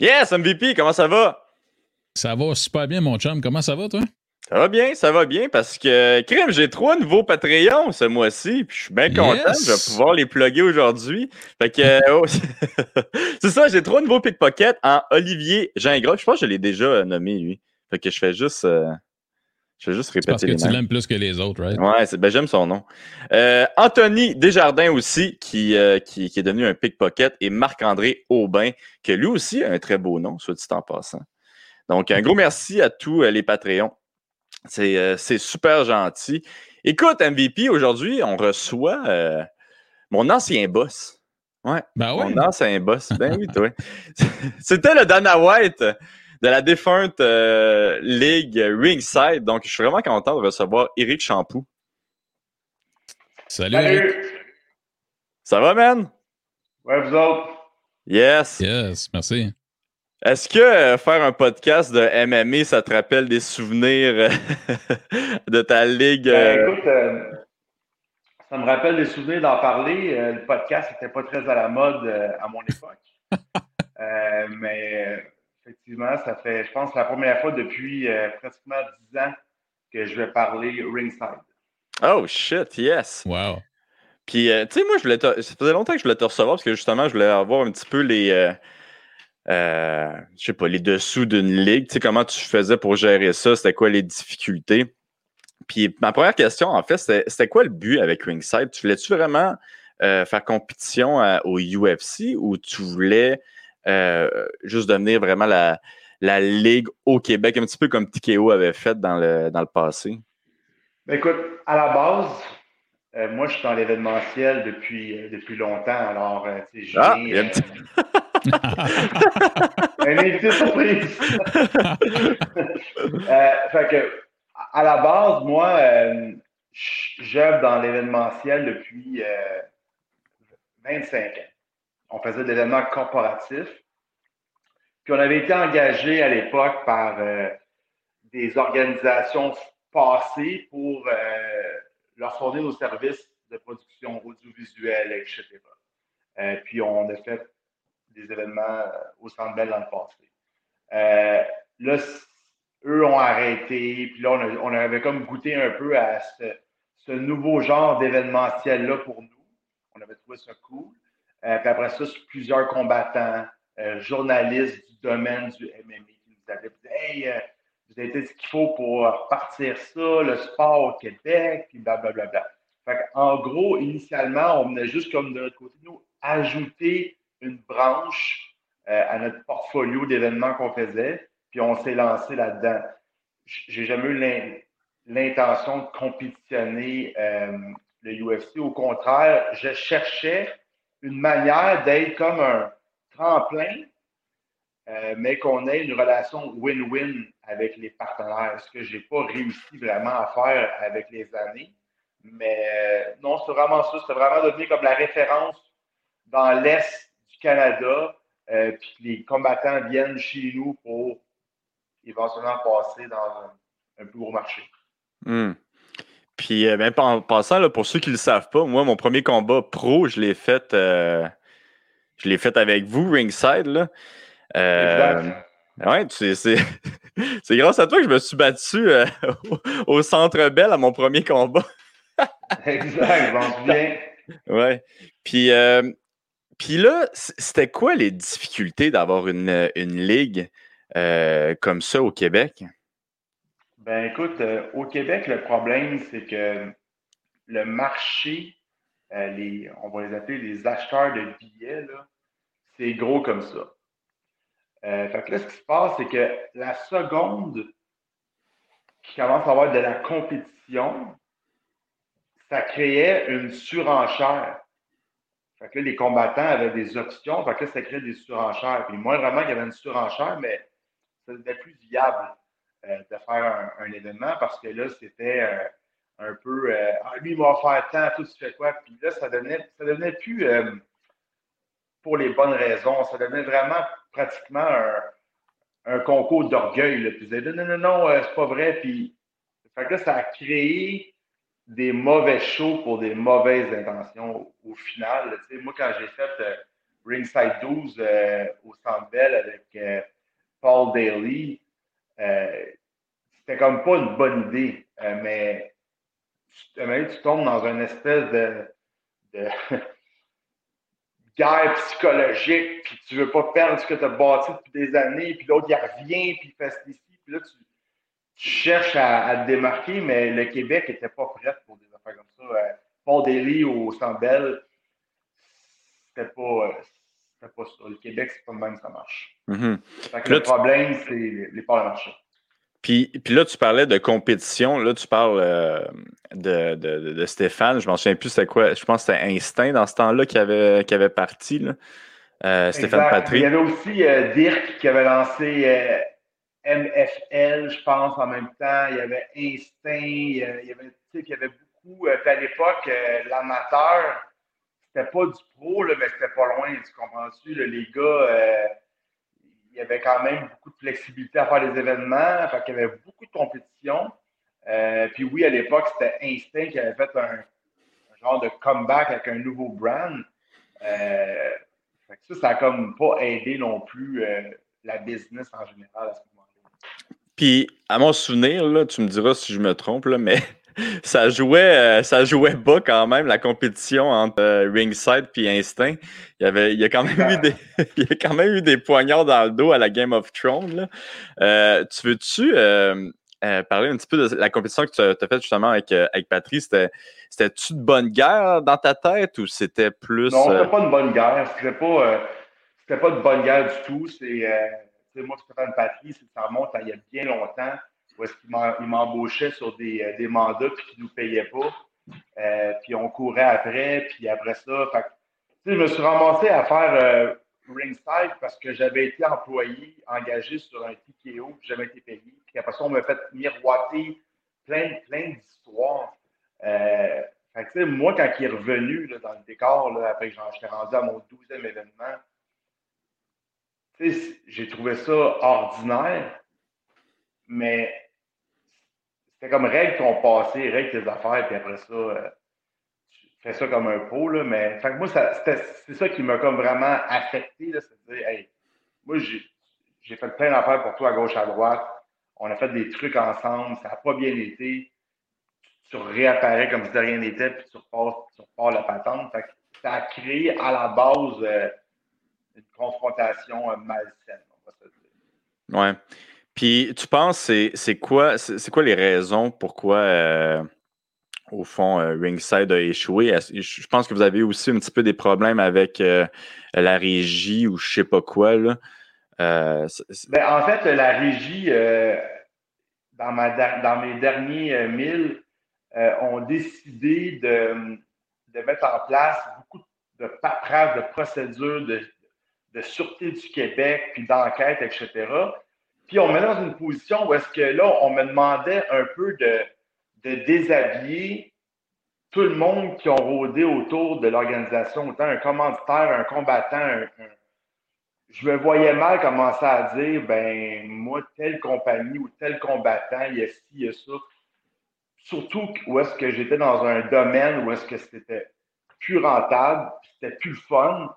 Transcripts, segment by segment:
Yes, MVP, comment ça va? Ça va super bien, mon chum. Comment ça va, toi? Ça va bien, ça va bien parce que, crime, j'ai trois nouveaux Patreons ce mois-ci, puis je suis bien content. Yes. Je vais pouvoir les plugger aujourd'hui. Fait que, euh, oh, c'est ça, j'ai trois nouveaux pickpockets en Olivier Gingras. Je pense que je l'ai déjà euh, nommé, lui. Fait que je fais juste, euh, je fais juste C'est parce répéter que les tu l'aimes plus que les autres, right? Ouais, ben, j'aime son nom. Euh, Anthony Desjardins aussi, qui, euh, qui, qui est devenu un pickpocket, et Marc-André Aubin, qui lui aussi a un très beau nom, soit dit en passant. Donc, un gros merci à tous euh, les Patreons. C'est super gentil. Écoute, MVP, aujourd'hui, on reçoit mon ancien boss. Ouais, Ben oui. mon ancien boss. Ben oui, toi. C'était le Dana White de la défunte euh, Ligue Ringside. Donc, je suis vraiment content de recevoir Eric Champoux. Salut. Eric. Salut! Ça va, man? Ouais, vous autres? Yes. Yes, merci. Est-ce que euh, faire un podcast de MMA, ça te rappelle des souvenirs euh, de ta ligue? Ben, écoute, euh, ça me rappelle des souvenirs d'en parler. Euh, le podcast n'était pas très à la mode euh, à mon époque. Euh, mais effectivement, ça fait, je pense, la première fois depuis euh, pratiquement 10 ans que je vais parler ringside. Oh, shit, yes. Wow. Puis, euh, tu sais, moi, je voulais te- ça faisait longtemps que je voulais te recevoir parce que justement, je voulais avoir un petit peu les. euh, euh, je sais pas, les dessous d'une ligue. Tu sais, comment tu faisais pour gérer ça? C'était quoi les difficultés? Puis, ma première question, en fait, c'était c'était quoi le but avec Ringside? Tu voulais-tu vraiment euh, faire compétition à- au UFC ou tu voulais euh, juste devenir vraiment la, la ligue au Québec, un petit peu comme TKO avait fait dans le, dans le passé? Ben, écoute, à la base, euh, moi, je suis dans l'événementiel depuis, euh, depuis longtemps. Alors, euh, tu sais, je Ah, un petit- Un invité surprise. Euh, fait que, à la base, moi, euh, j'œuvre dans l'événementiel depuis euh, 25 ans. On faisait de l'événement corporatif. Puis on avait été engagé à l'époque par euh, des organisations passées pour euh, leur fournir nos services de production audiovisuelle, etc. Euh, puis on a fait des événements au Centre Bell dans le passé. Là, eux ont arrêté, puis là, on, avait comme goûté un peu à ce, ce nouveau genre d'événementiel-là pour nous. On avait trouvé ça cool. Euh, puis après ça, plusieurs combattants, euh, journalistes du domaine du MMA qui nous avaient dit Hey, euh, vous avez fait ce qu'il faut pour repartir ça, le sport au Québec, puis blablabla. Fait en gros, initialement, on venait juste comme de notre côté, nous, ajouter une branche à notre portfolio d'événements qu'on faisait, puis on s'est lancé là-dedans. J'ai jamais eu l'in- l'intention de compétitionner le UFC. Au contraire, je cherchais une manière d'être comme un tremplin, euh, mais qu'on ait une relation win-win avec les partenaires, ce que je n'ai pas réussi vraiment à faire avec les années. Mais euh, non, c'est vraiment ça. C'est vraiment devenu comme la référence dans l'Est du Canada. Euh, puis les combattants viennent chez nous pour éventuellement passer dans un, un plus gros marché. Hmm. Puis, euh, ben, en passant, là, pour ceux qui ne le savent pas, moi, mon premier combat pro, je l'ai fait, euh, je l'ai fait avec vous, Ringside. Là. Euh, Exact. ouais, tu sais, c'est, grâce à toi que je me suis battu euh, au, au Centre Bell à mon premier combat. Exact, m'en souviens. Ouais. Puis, euh, puis là, c'était quoi les difficultés d'avoir une, une ligue comme ça au Québec? Ben écoute, euh, au Québec, le problème, c'est que le marché, euh, les, on va les appeler les acheteurs de billets, c'est gros comme ça. Euh, fait que là, ce qui se passe, c'est que la seconde qui commence à avoir de la compétition, ça créait une surenchère. Fait que là, les combattants avaient des options, fait que là, ça créait des surenchères. Puis moi, vraiment, il y avait une surenchère, mais ça devenait plus viable de faire un, événement parce que là, c'était euh, un peu euh, Ah, lui, il va faire tant, tout tu fais quoi? Puis là, ça devenait, ça devenait plus euh, pour les bonnes raisons. Ça devenait vraiment pratiquement un, concours d'orgueil. Puis ils disaient non, non, non, euh, c'est pas vrai. Puis là, ça a créé des mauvais shows pour des mauvaises intentions au, final. moi, quand j'ai fait euh, Ringside 12 au Centre avec Paul Daly, c'était comme pas une bonne idée. mais tu, tombes dans une espèce de, guerre psychologique, puis tu veux pas perdre ce que tu as bâti depuis des années, puis l'autre, il revient, puis il fait ceci, puis là, tu, cherches à, te démarquer, mais le Québec n'était pas prêt pour des affaires comme ça. Euh, Paul Daly au Sandbell, c'était pas, pas ça. Le Québec, c'est pas le même, ça marche. Mm le problème, c'est les parts de marché. Puis, là, tu parlais de compétition. Là, tu parles euh, de, Stéphane. Je m'en souviens plus c'était quoi. Je pense que c'était Instinct dans ce temps-là qui avait, avait parti. Là. Euh, Stéphane Patry. Il y avait aussi euh, Dirk qui avait lancé MFL, je pense, en même temps. Il y avait Instinct. Il y avait, il y avait beaucoup. à l'époque, l'amateur, c'était pas du pro, mais c'était pas loin. Tu comprends-tu? Les gars il y avait quand même beaucoup de flexibilité à faire les événements. Fait qu'il y avait beaucoup de compétition. Euh, puis oui, à l'époque, c'était Instinct qui avait fait un, genre de comeback avec un nouveau brand. Euh, ça, ça n'a comme pas aidé non plus euh, la business en général à ce moment-là. Puis, à mon souvenir, là, tu me diras si je me trompe, là, mais ça jouait, euh, ça jouait bas quand même la compétition entre euh, Ringside et Instinct. Il y avait, il y a quand même eu des, il y a quand même eu des poignards dans le dos à la Game of Thrones. Euh, tu veux-tu parler un petit peu de la compétition que tu as, faite justement avec, avec Patrice? C'était-tu de bonne guerre dans ta tête ou c'était plus. Non, c'était pas une bonne guerre. C'était pas, c'était pas de bonne guerre du tout. C'est, moi, Stéphane Patrice, ça remonte à il y a bien longtemps où est-ce qu'il m'embauchait sur des, euh, des mandats puis qu'il ne nous payait pas? Euh, puis on courait après, puis après ça, fait, je me suis ramassé à faire euh, ringside parce que j'avais été employé, engagé sur un TKO, j'avais été payé. Puis après ça, on m'a fait miroiter plein, plein d'histoires. Euh, fait moi, quand il est revenu dans le décor, là, après que j'étais rendu à mon 12e événement, j'ai trouvé ça ordinaire, mais c'est comme règle ton passé, règle tes affaires, puis après ça, euh, tu fais ça comme un pot, là. Mais, moi, c'est ça qui m'a comme vraiment affecté, moi, j'ai fait plein d'affaires pour toi à gauche, à droite. On a fait des trucs ensemble, ça n'a pas bien été. Tu réapparais comme si de rien n'était, puis tu repars, tu repars la patente. Ça a créé à la base euh, une confrontation euh, malsaine, on va se dire. Ouais. Puis tu penses, c'est quoi, c'est quoi les raisons pourquoi, euh, au fond, euh, Ringside a échoué? Je pense que vous avez aussi un petit peu des problèmes avec euh, la régie ou je sais pas quoi. Là. Ben, en fait, la régie, dans, ma, dans mes derniers milles, ont décidé de, de, mettre en place beaucoup de paperasse, de procédures de, de sûreté du Québec, puis d'enquête, etc. Puis on met dans une position où est-ce que là, on me demandait un peu de, de déshabiller tout le monde qui ont rôdé autour de l'organisation, autant un commanditaire, un combattant, je me voyais mal commencer à dire, ben, moi, telle compagnie ou tel combattant, il y a ci, il y a ça. Surtout où est-ce que j'étais dans un domaine où est-ce que c'était plus rentable, c'était plus fun.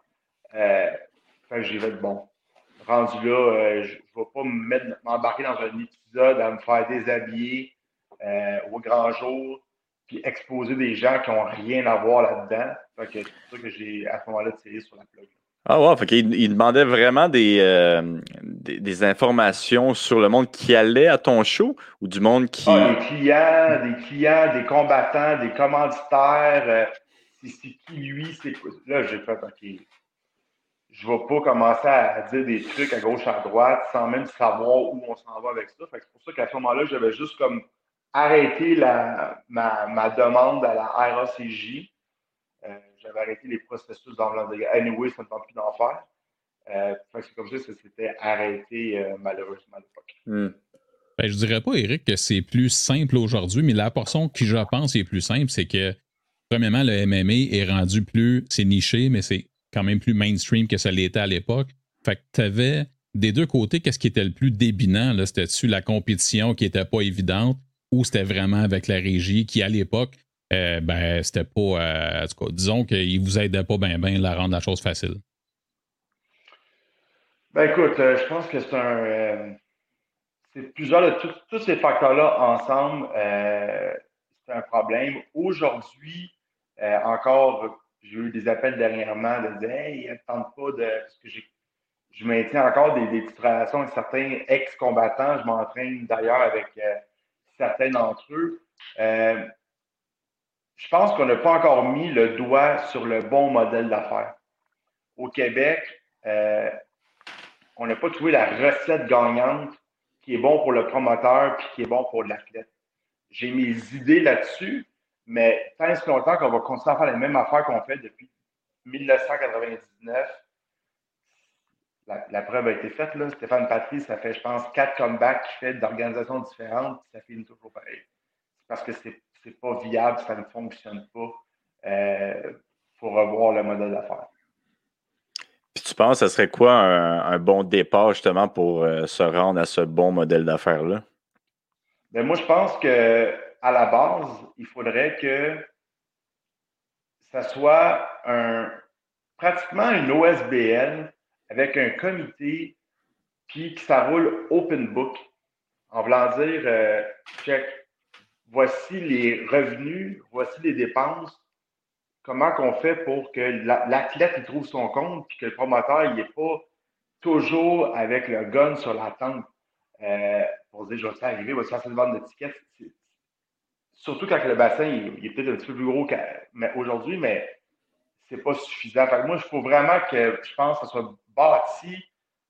Euh, enfin, j'ai fait, bon, rendu là, euh, je ne vais pas m'embarquer dans un épisode à me faire déshabiller euh, au grand jour, puis exposer des gens qui n'ont rien à voir là-dedans. c'est pour ça que j'ai, à ce moment-là, tiré sur la plug. Ah ouais, fait il demandait vraiment euh, des, des, informations sur le monde qui allait à ton show ou du monde qui. Ah, des clients, des clients, des combattants, des commanditaires. c'est, qui lui, c'est Là, j'ai fait OK je ne vais pas commencer à dire des trucs à gauche, à droite, sans même savoir où on s'en va avec ça. c'est pour ça qu'à ce moment-là, j'avais juste comme arrêté la, ma, demande à la RACJ. Euh, j'avais arrêté les processus d'enveloppe de Anyway, ça ne tente plus d'en faire. Euh, c'est comme ça que ça s'était arrêté euh, malheureusement à l'époque. Hmm. Ben, je dirais pas, Eric, que c'est plus simple aujourd'hui, mais la portion qui, je pense, est plus simple, c'est que, premièrement, le MMA est rendu plus, c'est niché, mais c'est quand même plus mainstream que ça l'était à l'époque. Fait que tu avais des deux côtés, qu'est-ce qui était le plus débinant? C'était-tu la compétition qui était pas évidente ou c'était vraiment avec la régie qui, à l'époque, euh, ben, c'était pas. Euh, en tout cas, disons qu'il vous aidait pas bien ben, à rendre la chose facile. Ben écoute, euh, je pense que c'est un. C'est plusieurs tous ces facteurs-là ensemble, c'est un problème. Aujourd'hui, encore, j'ai eu des appels dernièrement de dire Hey, tente pas de. Parce que je maintiens encore des, des, petites relations avec certains ex-combattants. Je m'entraîne d'ailleurs avec certains d'entre eux. je pense qu'on n'a pas encore mis le doigt sur le bon modèle d'affaires. Au Québec, on n'a pas trouvé la recette gagnante qui est bon pour le promoteur puis qui est bon pour l'athlète. J'ai mes idées là-dessus, mais tant et longtemps qu'on va continuer à faire les mêmes affaires qu'on fait depuis 1999, la, preuve a été faite. Là. Stéphane Patry, ça fait, je pense, quatre comebacks qu'il fait d'organisations différentes, puis ça finit toujours pareil. C'est parce que c'est n'est pas viable, ça ne fonctionne pas. Il euh, faut revoir le modèle d'affaires tu penses ce serait quoi un, bon départ justement pour euh, se rendre à ce bon modèle d'affaires-là? Ben moi, je pense que à la base, il faudrait que ça soit un, pratiquement une OSBL avec un comité, puis que ça roule open book. En voulant dire, euh, check, voici les revenus, voici les dépenses, comment qu'on fait pour que l'athlète trouve son compte puis que le promoteur n'est pas toujours avec le gun sur la tente euh, pour dire je vais arriver, je vais faire cette vente d'étiquettes. Surtout quand le bassin il, est peut-être un petit peu plus gros qu'aujourd'hui, mais c'est pas suffisant. moi, il faut vraiment que je pense que ça soit bâti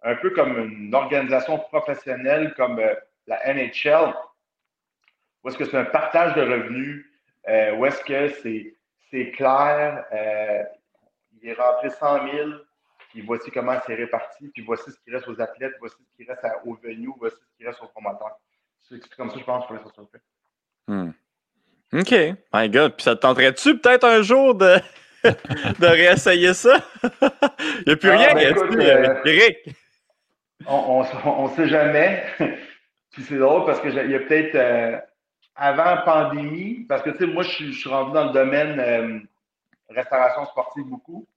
un peu comme une organisation professionnelle comme euh, la NHL, où est-ce que c'est un partage de revenus, euh, où est-ce que c'est clair. Euh, il est rentré 100 000, puis voici comment c'est réparti, puis voici ce qui reste aux athlètes, voici ce qui reste au venue, voici ce qui reste aux promoteurs. C'est comme ça, je pense, que ça soit fait. Hmm. OK. My God. Puis ça te tenterait-tu peut-être un jour de, de réessayer ça? Il n'y a plus ah, rien, ben, écoute, euh, Eric. On ne sait jamais. puis c'est drôle parce qu'il y a peut-être. Euh, avant pandémie, parce que tu sais, moi, je, suis rendu dans le domaine euh, restauration sportive beaucoup.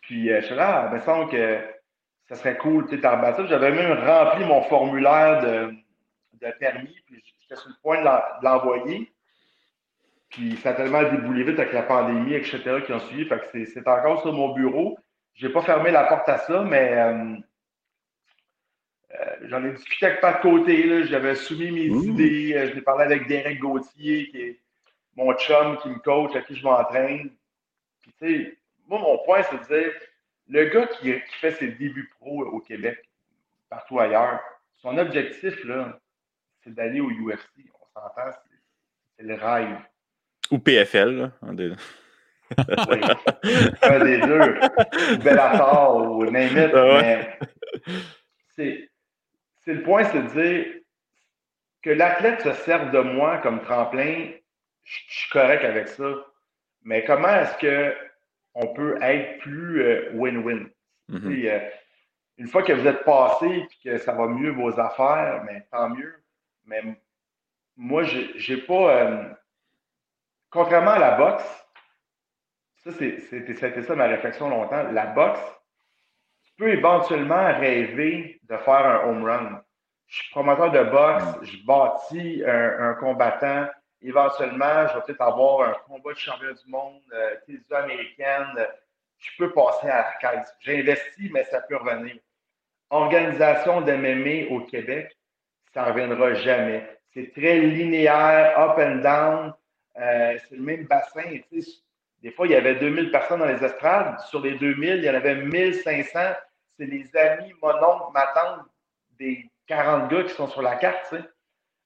Puis euh, je suis là, il me semble que ça serait cool, tu sais, J'avais même rempli mon formulaire de, de permis, puis j'étais sur le point de l'envoyer. Puis ça a tellement déboulé vite avec la pandémie, etc., qui ont suivi. Fait que c'est encore sur mon bureau. Je n'ai pas fermé la porte à ça, mais euh, euh, j'en ai discuté avec Pat Côté, j'avais soumis mes idées, euh, je l'ai parlé avec Derek Gauthier, qui est mon chum qui me coach, à qui je m'entraîne. Puis, tu sais, moi, mon point, c'est de dire, le gars qui, fait ses débuts pro au Québec, partout ailleurs, son objectif, là, c'est d'aller au UFC. On s'entend, c'est le rêve. Ou PFL, là. Un des, oui. un des deux. Bellator, ou name ah Mais c'est le point, c'est de dire que l'athlète se serve de moi comme tremplin, je suis correct avec ça. Mais comment est-ce qu'on peut être plus euh, win-win? Mm-hmm. Euh, une fois que vous êtes passé et que ça va mieux vos affaires, mais tant mieux. Mais moi, j'ai pas. Euh, contrairement à la boxe, ça, c'était ça ma réflexion longtemps. La boxe, peux éventuellement rêver de faire un home run. Je suis promoteur de boxe, mm. je bâtis un, combattant. Éventuellement, je vais peut-être avoir un combat de champion du monde, euh, télévision américaine. Je peux passer à la caisse. J'investis, mais ça peut revenir. Organisation d'MMA au Québec, ça ne reviendra jamais. C'est très linéaire, up and down. Euh, c'est le même bassin. Des fois, il y avait 2000 personnes dans les estrades. Sur les 2000, il y en avait 1500. C'est les amis, mon oncle, ma tante, des 40 gars qui sont sur la carte. Tu.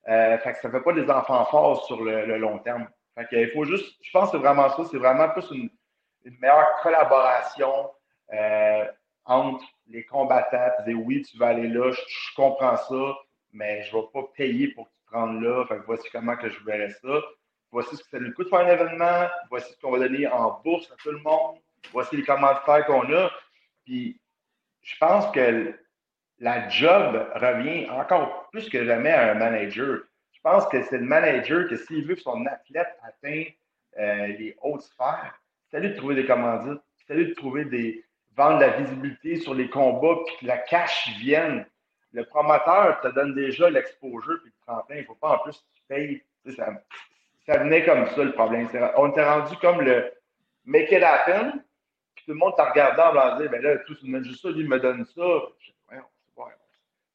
Euh, que ça ne fait pas des enfants forts sur le, long terme. Que, il faut juste, je pense que c'est vraiment ça. C'est vraiment plus une, meilleure collaboration euh, entre les combattants. Tu dis oui, tu vas aller là, je, comprends ça, mais je ne vais pas payer pour te prendre là. Fait que voici comment que je verrai ça voici ce que ça nous coûte faire un événement, voici ce qu'on va donner en bourse à tout le monde, voici les commentaires qu'on a. Puis je pense que la job revient encore plus que jamais à un manager. Je pense que c'est le manager que s'il veut que son athlète atteigne euh, les hautes sphères, c'est lui de trouver des commandites, c'est lui de trouver des vendre la visibilité sur les combats, puis que la cash vienne. Le promoteur te donne déjà l'exposure puis le tremplin. Il ne faut pas en plus que tu payes. Ça, venait comme ça, le problème. On était rendu comme le make it happen, puis tout le monde t'a regardé en blanc ben là, tout monde juste ça, lui me donne ça.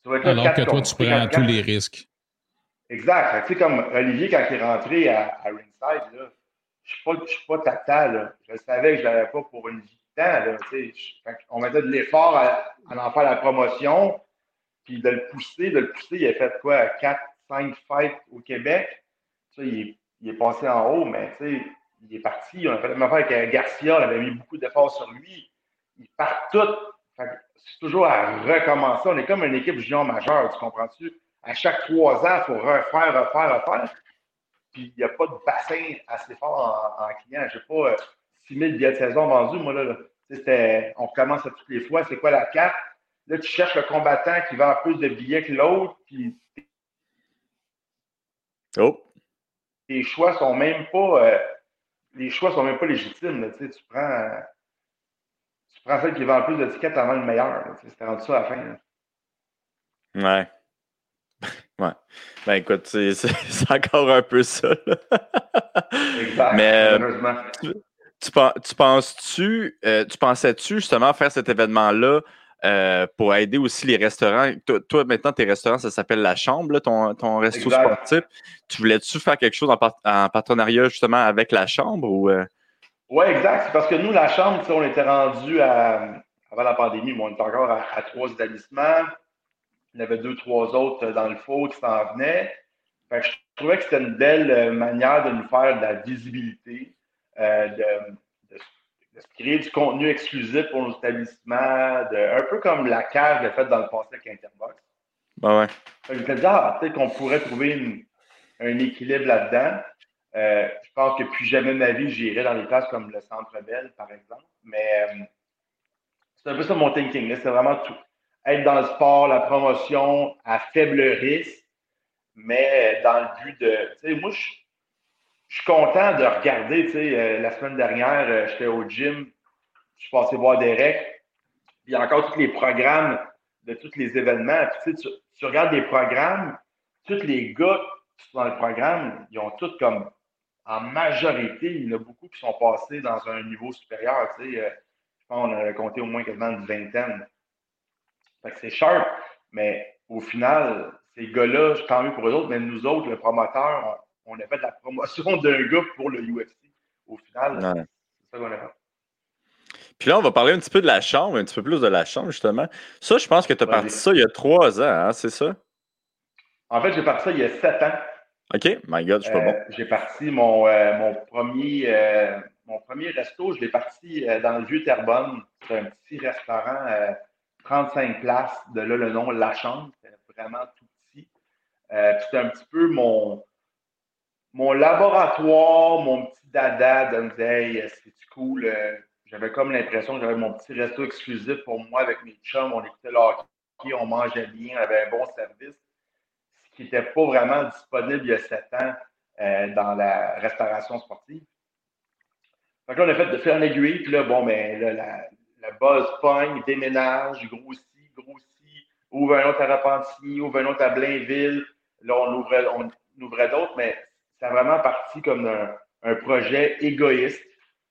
Alors que toi, tu prends tous les risques. Exact. Tu sais, comme Olivier, quand il est rentré à, à Ringside, là, je ne suis pas tata. Là. Je savais que je ne l'avais pas pour une vie de temps. Là, tu sais, on mettait de l'effort à, à, en faire la promotion, puis de le pousser, de le pousser, il a fait quoi? 4, 5 fights au Québec. Tu sais, il, est, il, est, passé en haut, mais tu sais, il est parti. On a fait la même affaire avec Garcia, on avait mis beaucoup d'efforts sur lui. Il part tout. C'est toujours à recommencer. On est comme une équipe junior majeure, tu comprends-tu? À chaque trois ans, il faut refaire, refaire, refaire. Puis il n'y a pas de bassin assez fort en, client. Je n'ai pas 6 000 billets de saison vendus, moi. Là, on recommence à toutes les fois. C'est quoi la carte? Là, tu cherches le combattant qui vend plus de billets que l'autre. Puis oh. Les choix sont même pas. Euh, les choix sont même pas légitimes. tu prends. Tu prends celle qui vend plus de tickets avant le meilleur. C'était rendu ça à la fin. Là. Ouais. Ouais. Ben écoute, c'est encore un peu ça. exact. Mais tu, tu penses-tu, euh, tu pensais-tu justement faire cet événement-là euh, pour aider aussi les restaurants? Toi, maintenant, tes restaurants, ça s'appelle La Chambre, ton, ton resto sportif. Tu voulais-tu faire quelque chose en, partenariat justement avec La Chambre ou. Euh? Oui, exact. C'est parce que nous, La Chambre, on était rendu à. Avant la pandémie, on était encore à trois établissements. Il y avait deux, trois autres dans le faux qui s'en venaient. je trouvais que c'était une belle euh, manière de nous faire de la visibilité, euh, de, créer du contenu exclusif pour nos établissements, un peu comme la cage l'a fait dans le passé avec Interbox. Ben ouais. Je me disais, ah, peut-être qu'on pourrait trouver un équilibre là-dedans. Euh, je pense que plus jamais de ma vie, j'irai dans des places comme le Centre Bell, par exemple. Mais c'est un peu ça mon thinking. C'est vraiment tout être dans le sport, la promotion à faible risque, mais dans le but de. Tu sais, moi, je, suis content de regarder. Tu sais, euh, la semaine dernière, euh, j'étais au gym, je suis passé voir Derek. Il y a encore tous les programmes de tous les événements. Puis, tu, sais, tu, regardes les programmes, tous les gars qui sont dans le programme, ils ont tous comme. En majorité, il y en a beaucoup qui sont passés dans un niveau supérieur. Tu sais, euh, je pense qu'on a compté au moins quasiment une vingtaine c'est sharp, mais au final, ces gars-là, tant mieux pour eux autres, mais nous autres, le promoteur, on, a fait la promotion d'un gars pour le UFC. Au final, c'est ça qu'on a fait. Puis là, on va parler un petit peu de la chambre, un petit peu plus de la chambre, justement. Ça, je pense que tu as parti ça il y a trois ans, hein, c'est ça? En fait, j'ai parti ça il y a sept ans. OK, my God, je suis pas bon. Euh, j'ai parti mon, euh, mon premier euh, mon premier resto, je l'ai parti dans le vieux Terrebonne. C'est un petit restaurant 35 places, de là le nom La Chambre, c'était vraiment tout petit. C'était un petit peu mon, mon laboratoire, mon petit dada de me dire Hey, c'est cool. Euh, j'avais comme l'impression que j'avais mon petit resto exclusif pour moi avec mes chums. On écoutait le hockey, on mangeait bien, on avait un bon service. Ce qui n'était pas vraiment disponible il y a sept ans euh, dans la restauration sportive. Donc là, on a fait de faire une aiguille, puis là, bon, mais ben, là, la, le buzz pogne, déménage, grossit, grossit, ouvre un autre à Repentigny, ouvre un autre à Blainville. Là, on ouvrait, on ouvrait d'autres, mais c'est vraiment parti comme un, projet égoïste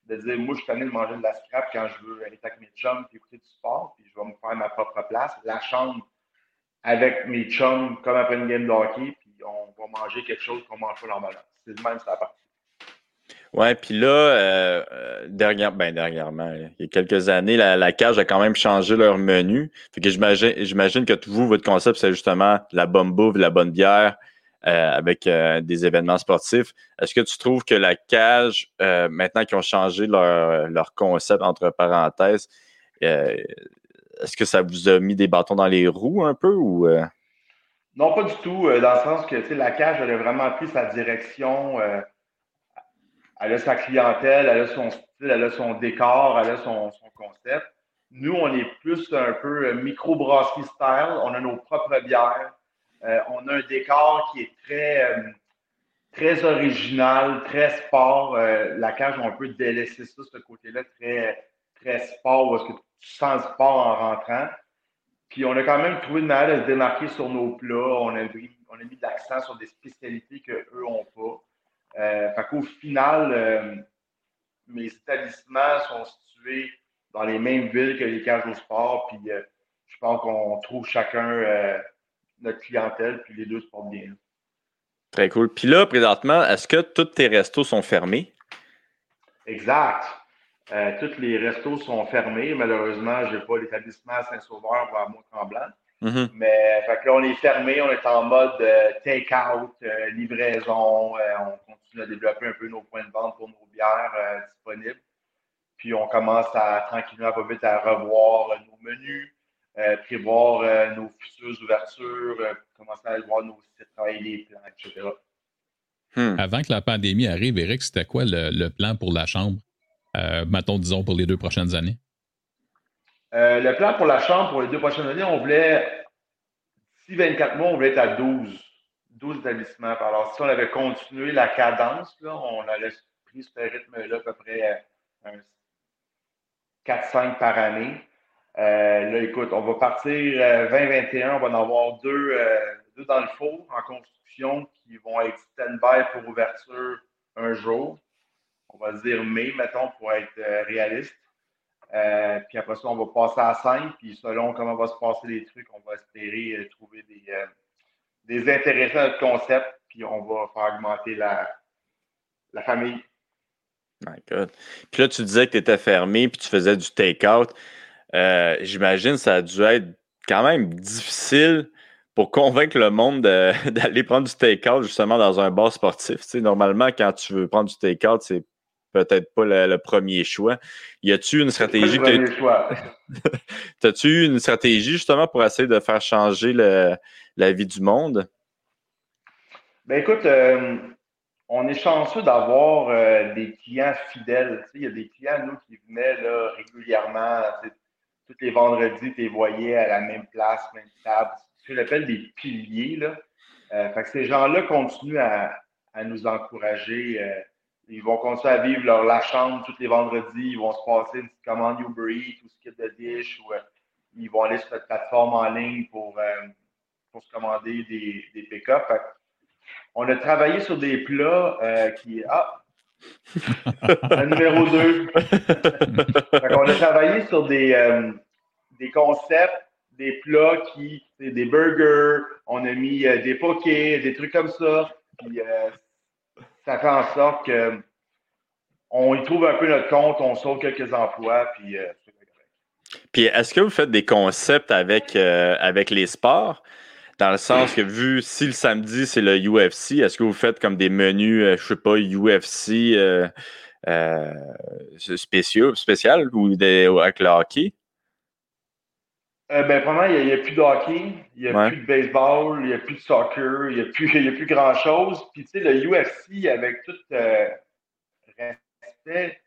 de dire, moi, je suis de manger de la scrap quand je veux aller avec mes chums et écouter du sport, puis je vais me faire ma propre place. La chambre avec mes chums, comme après une game de hockey, puis on va manger quelque chose qu'on mange pas normalement. C'est le même, ça partie. Ouais, puis là, euh, euh ben, dernièrement, il y a quelques années, la, cage a quand même changé leur menu. J'imagine, que vous, votre concept, c'est justement la bonne bouffe, la bonne bière avec euh, des événements sportifs. Est-ce que tu trouves que la cage, maintenant qu'ils ont changé leur, concept, entre parenthèses, est-ce que ça vous a mis des bâtons dans les roues un peu ou Non, pas du tout. dans le sens que la cage, elle a vraiment pris sa direction elle a sa clientèle, elle a son style, elle a son décor, elle a son, concept. Nous, on est plus un peu euh, micro-brasserie style. On a nos propres bières. Euh, on a un décor qui est très, euh, très original, très sport. la cage, on peut délaisser ça, ce côté-là, très, très sport, parce que tu sens sport en rentrant. Puis on a quand même trouvé une manière de se démarquer sur nos plats. On a, mis, on a mis de l'accent sur des spécialités qu'eux n'ont pas. Euh, fait qu'au final, euh, mes établissements sont situés dans les mêmes villes que les cages au sport. Puis euh, je pense qu'on trouve chacun euh, notre clientèle, puis les deux se portent bien. Très cool. Puis là, présentement, est-ce que tous tes restos sont fermés? Exact. Euh, tous les restos sont fermés. Malheureusement, je n'ai pas l'établissement à Saint-Sauveur ou à Mont-Tremblant. Mm-hmm. Mais fait que là, on est fermé, on est en mode take-out, livraison. on continue à développer un peu nos points de vente pour nos bières disponibles. Puis on commence à tranquillement, pas vite, à revoir nos menus, euh, prévoir euh, nos futures ouvertures, euh, commencer à voir nos sites, travailler les plans, etc. Hmm. Avant que la pandémie arrive, Eric, c'était quoi le, plan pour la chambre, mettons, disons, pour les deux prochaines années? le plan pour la chambre pour les deux prochaines années, on voulait, d'ici 24 mois, on voulait être à 12, 12 établissements. Alors, si on avait continué la cadence, là, on allait pris ce rythme-là à peu près un 4-5 par année. Euh, là, écoute, on va partir 2021, euh, on va en avoir deux, euh, deux dans le four en construction qui vont être stand-by pour ouverture un jour. On va dire mai, mettons, pour être réaliste. puis après ça, on va passer à 5. Puis selon comment va se passer les trucs, on va espérer trouver des, des intéressants à concept. Puis on va faire augmenter la, la famille. My God. Puis là, tu disais que tu étais fermé puis tu faisais du take-out. Euh, j'imagine que ça a dû être quand même difficile pour convaincre le monde d'aller prendre du take-out justement dans un bar sportif. Tu sais, normalement, quand tu veux prendre du take-out, c'est peut-être pas le, premier choix. Y a-tu une stratégie que As-tu eu une stratégie justement pour essayer de faire changer la vie du monde? Ben écoute, euh, on est chanceux d'avoir euh, des clients fidèles. Il y a des clients, nous, qui venaient là, régulièrement, tous les vendredis, tu les voyais à la même place, même table. Ce que j'appelle des piliers. Là. Euh, ces gens-là continuent à, nous encourager. Euh, ils vont continuer à vivre leur la chambre tous les vendredis. Ils vont se passer une petite commande Uber Eats ou Skip de Dish ou ils vont aller sur notre plateforme en ligne pour, se commander des, pick-up on a travaillé sur des plats euh, qui. Ah! le numéro 2. on a travaillé sur des, euh, des concepts, des plats qui. Des burgers, on a mis euh, des pokés, des trucs comme ça. Puis ça fait en sorte que on y trouve un peu notre compte, on sauve quelques emplois, puis Puis est-ce que vous faites des concepts avec, avec les sports? Dans le sens que vu si le samedi c'est le UFC, est-ce que vous faites comme des menus, je euh, je sais pas, UFC euh, euh, spéciaux, spécial ou des, avec le hockey? ben, vraiment, il n'y a, plus de hockey, il n'y a plus de baseball, il n'y a plus de soccer, il n'y a plus, a plus grand-chose. Puis, tu sais, le UFC, avec tout respect,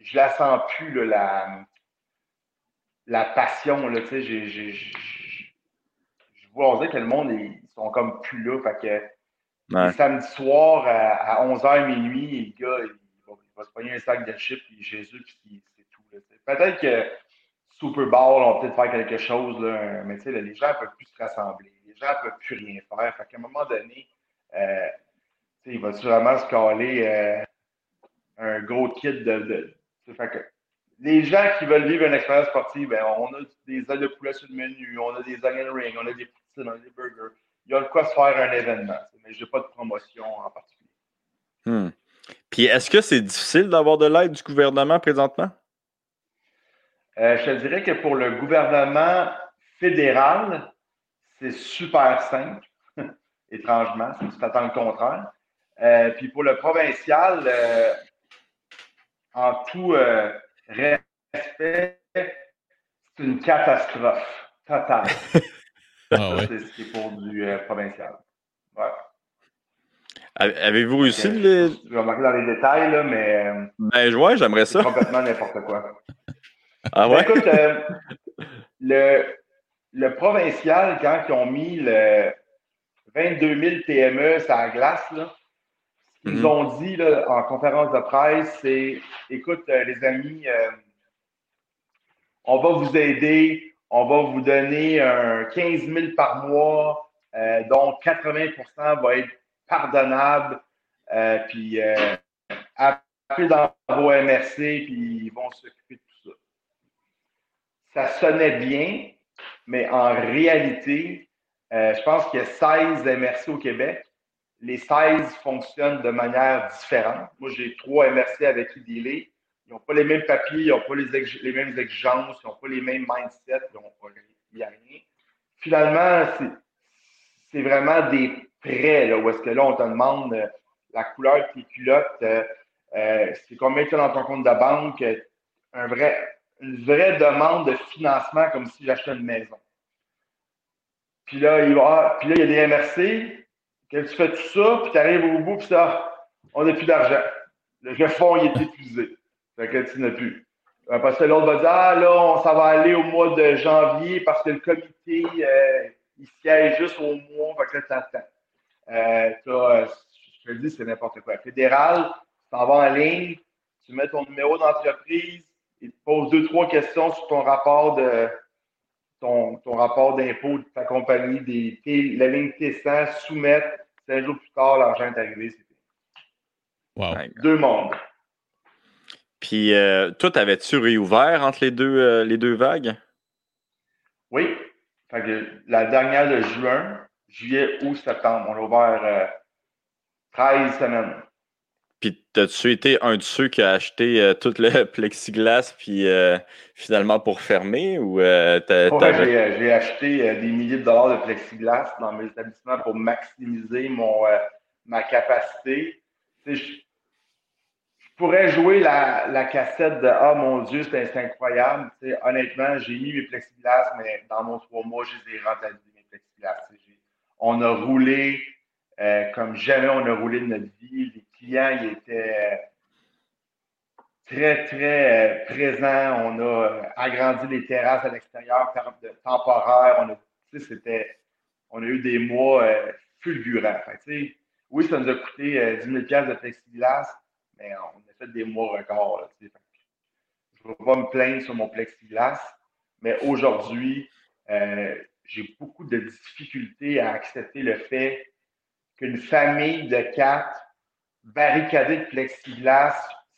je la sens plus, la, la passion, tu sais, j'ai on dirait que le monde, ils sont comme plus là. Fait que samedi soir à, 11h minuit, le gars, il va, se prendre un sac de chips, puis Jésus, puis c'est tout. Peut-être que Super Bowl, on va peut-être faire quelque chose, là, mais tu sais, les gens ne peuvent plus se rassembler. Les gens ne peuvent plus rien faire. Fait qu'à un moment donné, euh, il va sûrement se caler euh, un gros kit de. de fait que, les gens qui veulent vivre une expérience sportive, ben, on a des ailes de poulet sur le menu, on a des onion rings, on a des dans les burgers. Il y a de quoi se faire un événement, mais je n'ai pas de promotion en particulier. Hmm. Puis est-ce que c'est difficile d'avoir de l'aide du gouvernement présentement? Euh, je te dirais que pour le gouvernement fédéral, c'est super simple, étrangement, si tu t'attends le contraire. Euh, puis pour le provincial, euh, en tout respect, c'est une catastrophe totale. Ah c'est ce qui est pour du euh, provincial. Ouais. Avez-vous réussi de Je vais remarquer dans les détails, là, mais. Ben, ouais, j'aimerais ça. complètement n'importe quoi. Ah ouais? Ben, écoute, euh, le, le provincial, quand ils ont mis le 22 000 PME sur la glace, là, ce qu'ils mhm. ont dit là, en conférence de presse, c'est écoute, les amis, on va vous aider, on va vous donner un 15 000 par mois, euh, dont 80% va être pardonnable, euh, puis euh, appelez dans vos MRC, puis ils vont s'occuper de tout ça. Ça sonnait bien, mais en réalité, je pense qu'il y a 16 MRC au Québec. Les 16 fonctionnent de manière différente. Moi, j'ai trois MRC avec qui. Ils n'ont pas les mêmes papiers, ils n'ont pas les, mêmes exigences, ils n'ont pas les mêmes mindsets, il n'y a rien. Finalement, c'est vraiment des prêts, là, où est-ce que là, on te demande euh, la couleur de tes culottes, euh, euh, c'est combien tu as dans ton compte de banque, un vrai, une vraie demande de financement comme si j'achetais une maison. Puis là, il va, puis là, il y a des MRC, que tu fais tout ça, puis tu arrives au bout, puis ça, on n'a plus d'argent. Le fonds, il est épuisé. Fait que tu n'as plus. Parce que l'autre va dire, ah là, ça va aller au mois de janvier parce que le comité, euh, il siège juste au mois, fait que là, t'attends. Euh, euh, je te le dis, c'est n'importe quoi. Fédéral, tu t'en vas en ligne, tu mets ton numéro d'entreprise, il te pose deux, trois questions sur ton rapport de ton, ton rapport d'impôt de ta compagnie, des, la ligne T100, soumettre, cinq jours plus tard, l'argent est arrivé. Wow. Deux mondes. Puis, euh, toi, t'avais-tu réouvert entre les deux, euh, les deux vagues? Oui. la dernière de juin, juillet, août, septembre, on a ouvert 13 euh, semaines. Puis, as-tu été un de ceux qui a acheté tout le plexiglas, puis finalement pour fermer? ou J'ai acheté des milliers de dollars de plexiglas dans mes établissements pour maximiser mon, ma capacité. Tu sais, je pourrais jouer la, la, cassette de Ah mon Dieu, c'est incroyable. honnêtement, j'ai mis mes plexiglas, mais dans mon trois mois, j'ai des rentabilités mes plexiglas. On a roulé euh, comme jamais on a roulé de notre vie. Les clients ils étaient très, très euh, présents. On a euh, agrandi les terrasses à l'extérieur temporaire. On a, on a eu des mois fulgurants. oui, ça nous a coûté 10 000 de plexiglas mais on fait des mois records. je ne vais pas me plaindre sur mon plexiglas, mais aujourd'hui, euh, j'ai beaucoup de difficultés à accepter le fait qu'une famille de quatre barricadée de plexiglas,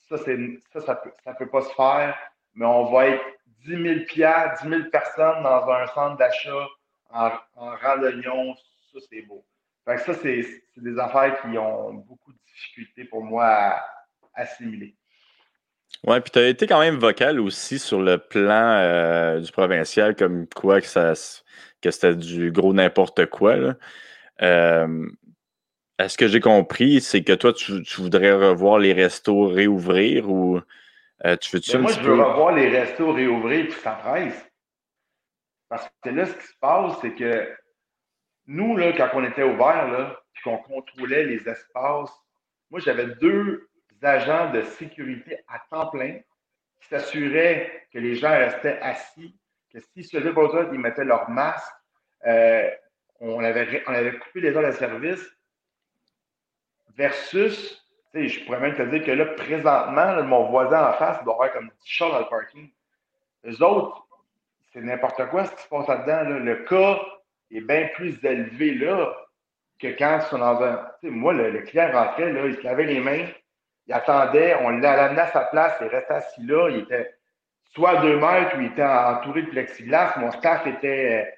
ça, ça, peut, pas se faire, mais on va être 10 000 10 000 personnes dans un centre d'achat en, en randonnion, ça, c'est beau. ça, c'est des affaires qui ont beaucoup de difficultés pour moi à, assimilé. Oui, puis tu as été quand même vocal aussi sur le plan euh, du provincial, comme quoi que, ça, que c'était du gros n'importe quoi. Euh, est-ce que j'ai compris, c'est que toi, tu, voudrais revoir les restos réouvrir ou euh, tu veux-tu ben, Moi, je veux revoir les restos réouvrir, puis ça presse. Parce que là, ce qui se passe, c'est que nous, là, quand on était ouvert, là, puis qu'on contrôlait les espaces, moi, j'avais deux agents de sécurité à temps plein qui s'assuraient que les gens restaient assis, que s'ils se faisaient pas ils mettaient leur masque. Euh, on, avait, on avait coupé les heures de service versus, je pourrais même te dire que là, présentement, mon voisin en face doit avoir comme 10 chars dans le parking. Les autres, c'est n'importe quoi ce qui se passe là-dedans. Le cas est bien plus élevé là que quand ils sont dans un. moi, le, client rentrait, là, il se lavait les mains, il attendait, on l'a amené à sa place, il restait assis là, il était soit à deux mètres ou il était entouré de plexiglas, mon staff était euh,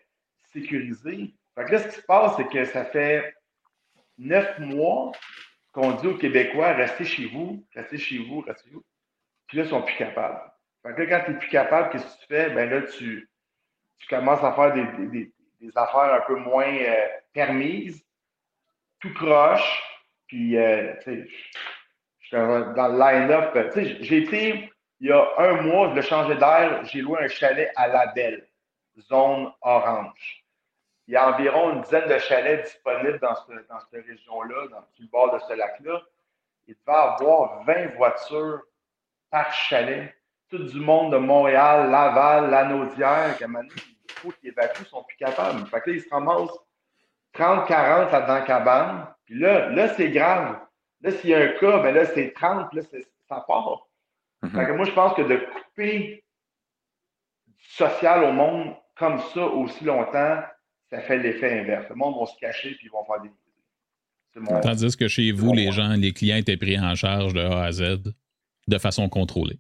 sécurisé. Fait que là, ce qui se passe, c'est que ça fait neuf mois qu'on dit aux Québécois, restez chez vous, restez chez vous, restez chez vous. Puis là, ils sont plus capables. Fait que là, quand tu n'es plus capable, qu'est-ce que tu fais? Ben là, tu, tu commences à faire des, des, des affaires un peu moins euh, permises, tout croche, puis, euh, dans le line-up. Euh, tu sais, j'ai été, il y a un mois, je l'ai changé d'air, j'ai loué un chalet à La Belle, zone orange. Il y a environ une dizaine de chalets disponibles dans, ce, dans cette région-là, dans le bord de ce lac-là. Il devait avoir 20 voitures par chalet. Tout du monde de Montréal, Laval, Lanaudière, il faut qu'ils évacuent, sont plus capables. Fait que là, ils se ramassent 30-40 là-dedans cabane. Puis là, là, c'est grave. Là, s'il y a un cas, ben là, c'est 30, là, ça part. Mhm. moi, je pense que de couper social au monde comme ça aussi longtemps, ça fait l'effet inverse. Le monde va se cacher puis ils vont faire des mon... Tandis que chez vous, les gens, les clients étaient pris en charge de A à Z de façon contrôlée.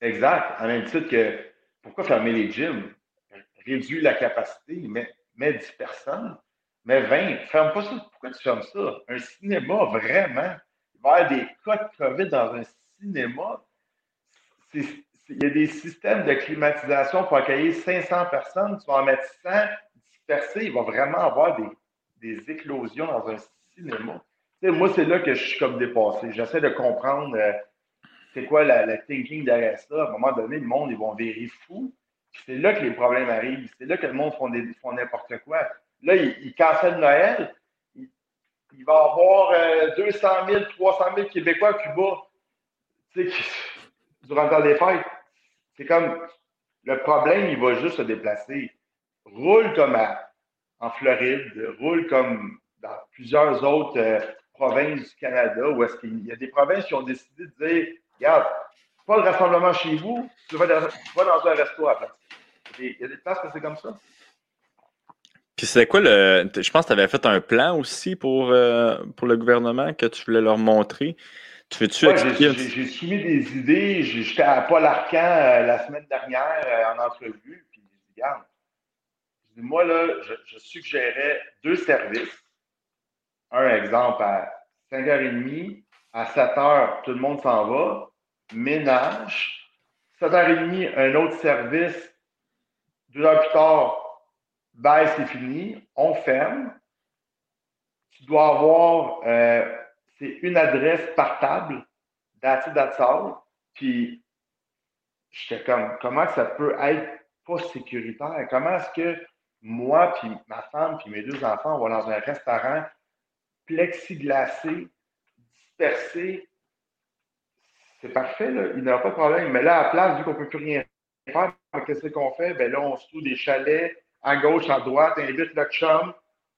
Exact. En même titre que pourquoi fermer les gyms? Réduire la capacité, mais mets 10 personnes, mais 20. Ferme pas ça. Pourquoi tu fermes ça? Un cinéma, vraiment? Il va y avoir des cas de COVID dans un cinéma. il y a des systèmes de climatisation pour accueillir 500 personnes. Tu vas en mettre 100 dispersés. Il va vraiment avoir des, des éclosions dans un cinéma. moi, c'est là que je suis comme dépassé. J'essaie de comprendre euh, c'est quoi la, thinking derrière ça. À un moment donné, le monde, ils vont virer fou. C'est là que les problèmes arrivent. C'est là que le monde font, n'importe quoi. Là, ils, ils cancellent Noël. Il, va avoir 200 000, 300 000 Québécois à Cuba durant le temps des fêtes. C'est comme le problème, il va juste se déplacer. Roule comme en Floride, roule comme dans plusieurs autres euh, provinces du Canada où est-ce qu'il y a des provinces qui ont décidé de dire regarde, pas le rassemblement chez vous, tu vas, dans, un resto à place. Il y a des places que c'est comme ça. C'est quoi le. Je pense que tu avais fait un plan aussi pour, euh, pour le gouvernement que tu voulais leur montrer. Tu fais-tu expliquer? J'ai soumis des idées. J'étais à Paul Arcan euh, la semaine dernière en entrevue. Puis regarde, moi, là, je, je suggérais deux services un exemple, à 5h30, à 7h, tout le monde s'en va, ménage. 7h30, un autre service. Deux heures plus tard, bye, c'est fini. On ferme. Tu dois avoir, euh, une adresse par table, that's it, Puis, j'étais comme, comment ça peut être pas sécuritaire? Comment est-ce que moi, puis ma femme, puis mes deux enfants, on va dans un restaurant plexiglacé, dispersé? C'est parfait, là. il n'y aura pas de problème. Mais là, à la place, vu qu'on ne peut plus rien faire, qu'est-ce qu'on fait? Ben là, on se trouve des chalets à gauche, à droite, invite le chum,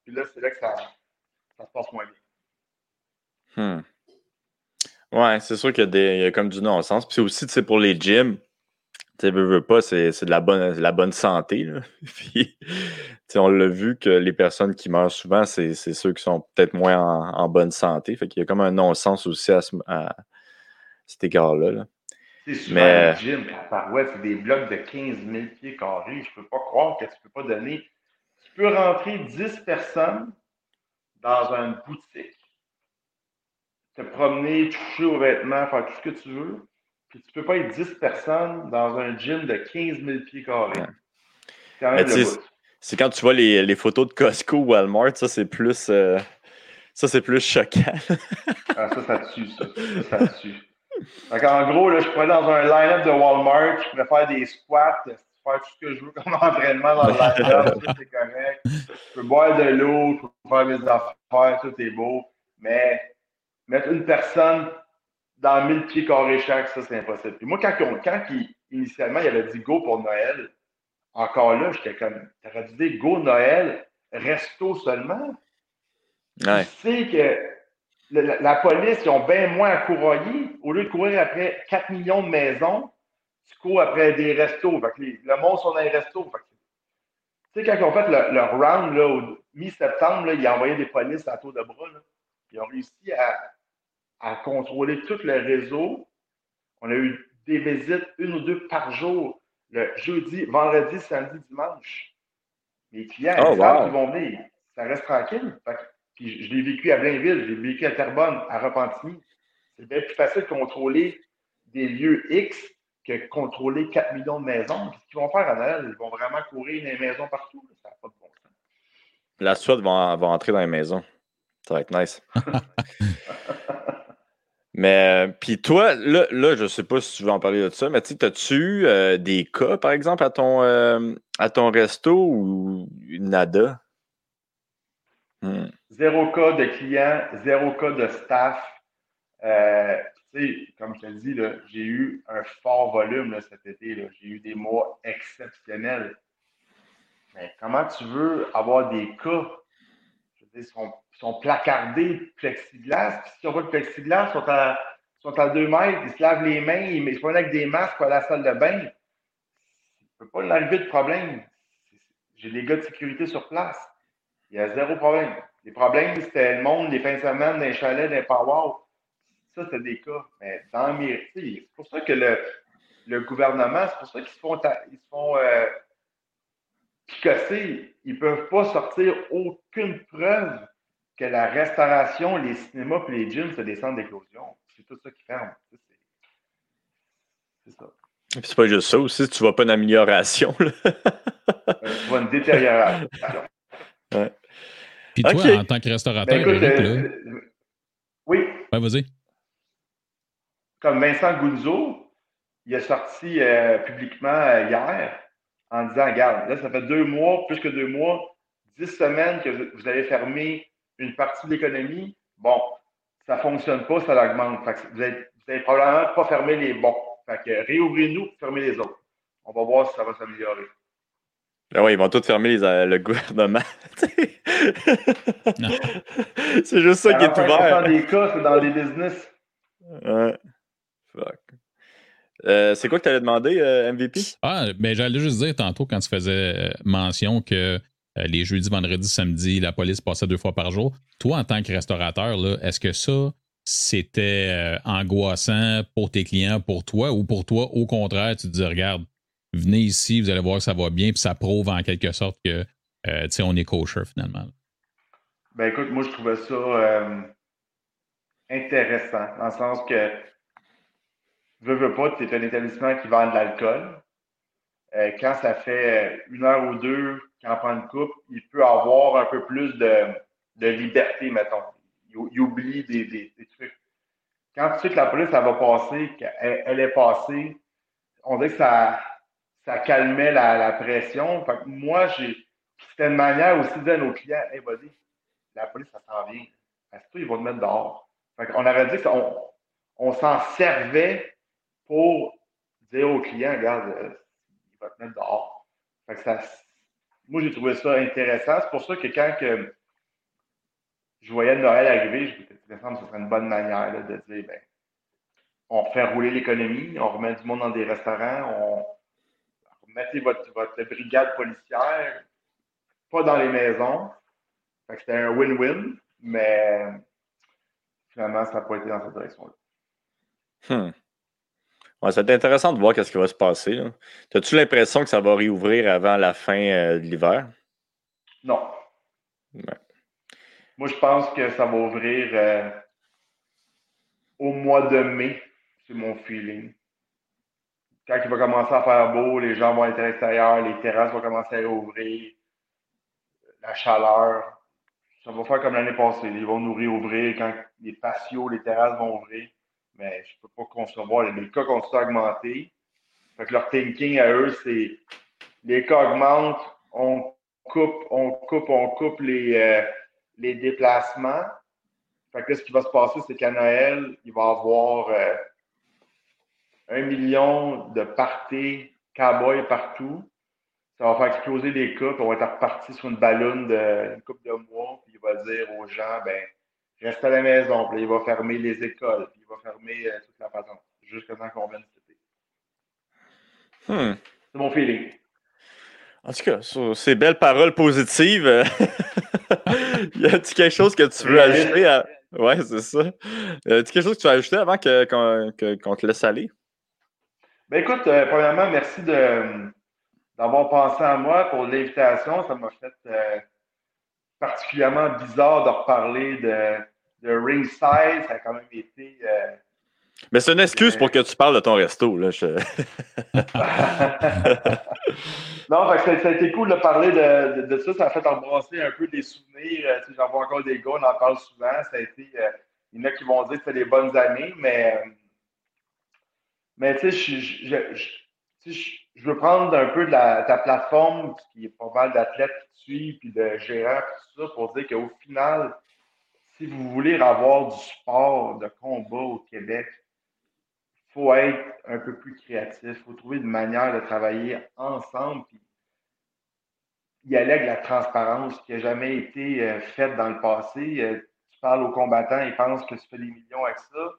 puis là, c'est là que ça, ça, se passe moins bien. Hmm. Ouais, c'est sûr qu'il y, a comme du non-sens. Puis aussi, tu sais, pour les gyms, tu veux, veux pas, c'est de la bonne, la bonne santé. Puis, on l'a vu que les personnes qui meurent souvent, c'est ceux qui sont peut-être moins en, bonne santé. Fait qu'il y a comme un non-sens aussi à, cet égard-là. C'est souvent Mais... le gym, ouais, c'est des blocs de 15 000 pieds carrés. Je peux pas croire que tu peux pas donner. Tu peux rentrer 10 personnes dans une boutique, te promener, toucher aux vêtements, faire tout ce que tu veux puis tu peux pas être 10 personnes dans un gym de 15 000 pieds carrés. C'est quand tu vois les, les, photos de Costco ou Walmart, ça c'est plus euh, ça c'est plus choquant. ah, ça, ça tue, ça. Ça, tue. En gros, là, je pourrais dans un line-up de Walmart, je pourrais faire des squats, faire tout ce que je veux comme entraînement dans le line-up, tout est correct. Je peux boire de l'eau, je peux faire mes affaires, tout est beau. Mais mettre une personne dans 1000 pieds carrés chaque, ça, c'est impossible. Puis moi, quand, quand initialement, il avait dit go pour Noël, encore là, j'étais comme, t'aurais dû dire go Noël, resto seulement. Ouais. Tu sais que la, police, ils ont bien moins à courir. Au lieu de courir après 4 millions de maisons, tu cours après des restos. Fait que le monde sont dans les restos. tu sais, quand ils ont fait le, round, là, au mi-septembre, ils ont envoyé des polices à tour de bras. Ils ont réussi à à contrôler tout le réseau. On a eu des visites, une ou deux par jour, le jeudi, vendredi, samedi, dimanche. Les clients, oh, ils vont venir. Ça reste tranquille. Puis je l'ai vécu à Blainville, je l'ai vécu à Terrebonne, à Repentigny. C'est bien plus facile de contrôler des lieux X que contrôler 4 millions de maisons. Qu'est-ce qu'ils vont faire à Noël? Ils vont vraiment courir les maisons partout. Ça n'a pas de bon sens. La SWAT va, va entrer dans les maisons. Ça va être nice. Mais, puis toi, là, là, je sais pas si tu veux en parler de ça, mais tu as-tu eu euh, des cas, par exemple, à ton, euh, à ton resto ou nada? Hmm. Zéro cas de clients, zéro cas de staff. Euh, comme je te dis, j'ai eu un fort volume cet été. J'ai eu des mois exceptionnels. Mais comment tu veux avoir des cas? Je veux dire, sont sont placardés plexiglas. Puis si on voit le plexiglas, sont à, sont à deux mètres, ils se lavent les mains, ils se prennent avec des masques à la salle de bain. ne peux pas l'enlever de problème. J'ai des gars de sécurité sur place. Il y a zéro problème. Les problèmes, c'était le monde, les fins de semaine, les chalets, les power. Ça, c'est des cas. Mais dans mes. C'est pour ça que le, le gouvernement, c'est pour ça qu'ils se font, ils se font euh, picosser. Ils ne peuvent pas sortir aucune preuve que la restauration, les cinémas et les gyms, c'est des centres d'éclosion. C'est tout ça qui ferme. C'est ça. C'est pas juste ça aussi, tu vois pas une amélioration. Là. Euh, tu vois une détérioration. Ouais. Puis toi, en tant que restaurateur, ben, Eric, là... Euh, oui. Ouais, vas-y. Comme Vincent Gounzo, il a sorti euh, publiquement hier en disant Regarde, là, ça fait deux mois, plus que deux mois, dix semaines que vous avez fermé une partie de l'économie. Bon, ça ne fonctionne pas, ça l'augmente. Vous n'avez probablement pas fermé les bons. Fait que réouvrez-nous pour fermer les autres. On va voir si ça va s'améliorer. Ben oui, ils vont tous fermer euh, le gouvernement. c'est juste ça qui est ouvert. Dans des cas, c'est dans les business. Ouais. Fuck. Euh, c'est quoi que tu allais demander, euh, MVP? Ah, ben j'allais juste dire tantôt quand tu faisais mention que les jeudis, vendredis, samedis, la police passait deux fois par jour. Toi, en tant que restaurateur, est-ce que ça, c'était angoissant pour tes clients, pour toi, ou pour toi, au contraire, tu te dis, regarde, venez ici, vous allez voir que ça va bien, puis ça prouve en quelque sorte que euh, on est kosher finalement. Ben écoute, moi je trouvais ça euh, intéressant, dans le sens que veux, veux pas, tu es un établissement qui vend de l'alcool. Euh, quand ça fait une heure ou deux qu'on prend une coupe, il peut avoir un peu plus de, liberté, mettons. Il, oublie des, trucs. Quand tu sais que la police, elle va passer, qu'elle elle est passée, on dit que ça, ça calmait la, pression. Fait moi, j'ai. C'était une manière aussi de dire à nos clients Hey, buddy, la police, ça s'en vient. Est-ce qu'ils vont te mettre dehors? Fait on aurait dit qu'on on, s'en servait pour dire aux clients Regarde, euh, il va te mettre dehors. Fait ça, moi, j'ai trouvé ça intéressant. C'est pour ça que quand que je voyais Noël arriver, je me disais que ce serait une bonne manière de dire ben, on fait rouler l'économie, on remet du monde dans des restaurants, on mettez votre, votre brigade policière pas dans les maisons. C'était un win-win, mais finalement, ça n'a pas été dans cette direction-là. Hmm. Ouais, c'est intéressant de voir ce qui va se passer. As-tu l'impression que ça va réouvrir avant la fin euh, de l'hiver? Non. Moi, je pense que ça va ouvrir euh, au mois de mai. C'est mon feeling quand il va commencer à faire beau, les gens vont être à l'extérieur, les terrasses vont commencer à ouvrir, la chaleur. Ça va faire comme l'année passée. Ils vont nous réouvrir quand les patios, les terrasses vont ouvrir. Mais je ne peux pas concevoir. Les cas continuent à augmenter. Fait que leur thinking à eux, c'est les cas augmentent, on coupe, on coupe, on coupe les, euh, les déplacements. Fait que là, ce qui va se passer, c'est qu'à Noël, il va y avoir euh, un million de parties cowboys partout. Ça va faire exploser les cas, on va être reparti sur une ballonne de couple de mois, puis il va dire aux gens, ben, reste à la maison, puis il va fermer les écoles, puis il va fermer euh, toute la patente, jusqu'à temps qu'on vienne cet été. Hmm. C'est mon feeling. En tout cas, sur ces belles paroles positives, y a-t-il quelque chose que tu veux ajouter à... Ouais, c'est ça. Y a-t-il quelque chose que tu veux ajouter avant qu'on te laisse aller? Ben écoute, euh, premièrement, merci d'avoir pensé à moi pour l'invitation. Ça m'a fait euh, particulièrement bizarre de reparler de, de Ringside. Ça a quand même été. Euh, Mais c'est une excuse pour que tu parles de ton resto. Là, non, ça, a été cool de parler de, ça. Ça a fait embrasser un peu des souvenirs. J'en vois encore des gars, on en parle souvent. Ça a été, il y en a qui vont dire que c'était des bonnes années, mais mais tu sais, je, veux prendre un peu de ta plateforme, qui est pas mal d'athlètes qui suivent, puis de gérants, tout ça, pour dire qu'au final, si vous voulez avoir du sport de combat au Québec, il faut être un peu plus créatif. Il faut trouver une manière de travailler ensemble. Puis y aller avec la transparence qui n'a jamais été euh, faite dans le passé. Euh, tu parles aux combattants, ils pensent que tu fais des millions avec ça.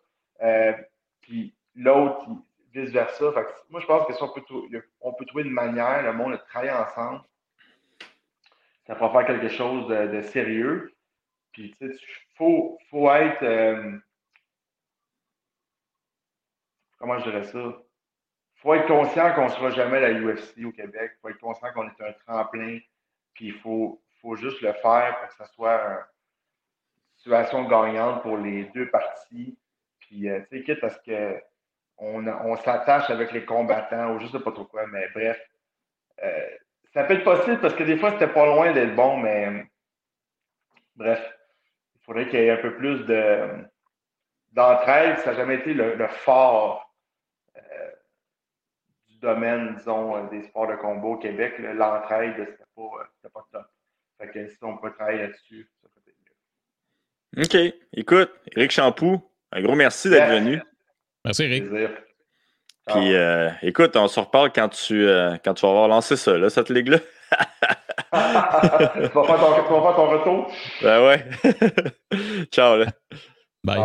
Euh, puis l'autre, vice-versa. Moi, je pense que si on peut, on peut trouver une manière, le monde, de travailler ensemble, ça pourra faire quelque chose de, sérieux. Puis, tu sais, il faut, faut être. Euh, comment je dirais ça? Il faut être conscient qu'on ne sera jamais la UFC au Québec. Il faut être conscient qu'on est un tremplin. Puis, il faut, faut juste le faire pour que ça soit une situation gagnante pour les deux parties. Puis, euh, tu sais, quitte à ce que on, s'attache avec les combattants ou je sais pas trop quoi, mais bref. Euh, ça peut être possible parce que des fois, c'était pas loin d'être bon, mais bref, il faudrait qu'il y ait un peu plus de d'entraide. Ça n'a jamais été le, fort euh, du domaine, disons, des sports de combat au Québec. L'entraide, c'était pas, pas top. Fait que si on peut travailler là-dessus, ça peut être mieux. OK. Écoute, Eric Champoux, un gros merci d'être venu. Merci, Eric. Puis, euh, écoute, on se reparle quand tu, euh, quand tu vas avoir lancé ça, là, cette ligue-là. tu, vas faire ton, tu vas faire ton retour? Ben ouais. Ciao, là. Bye.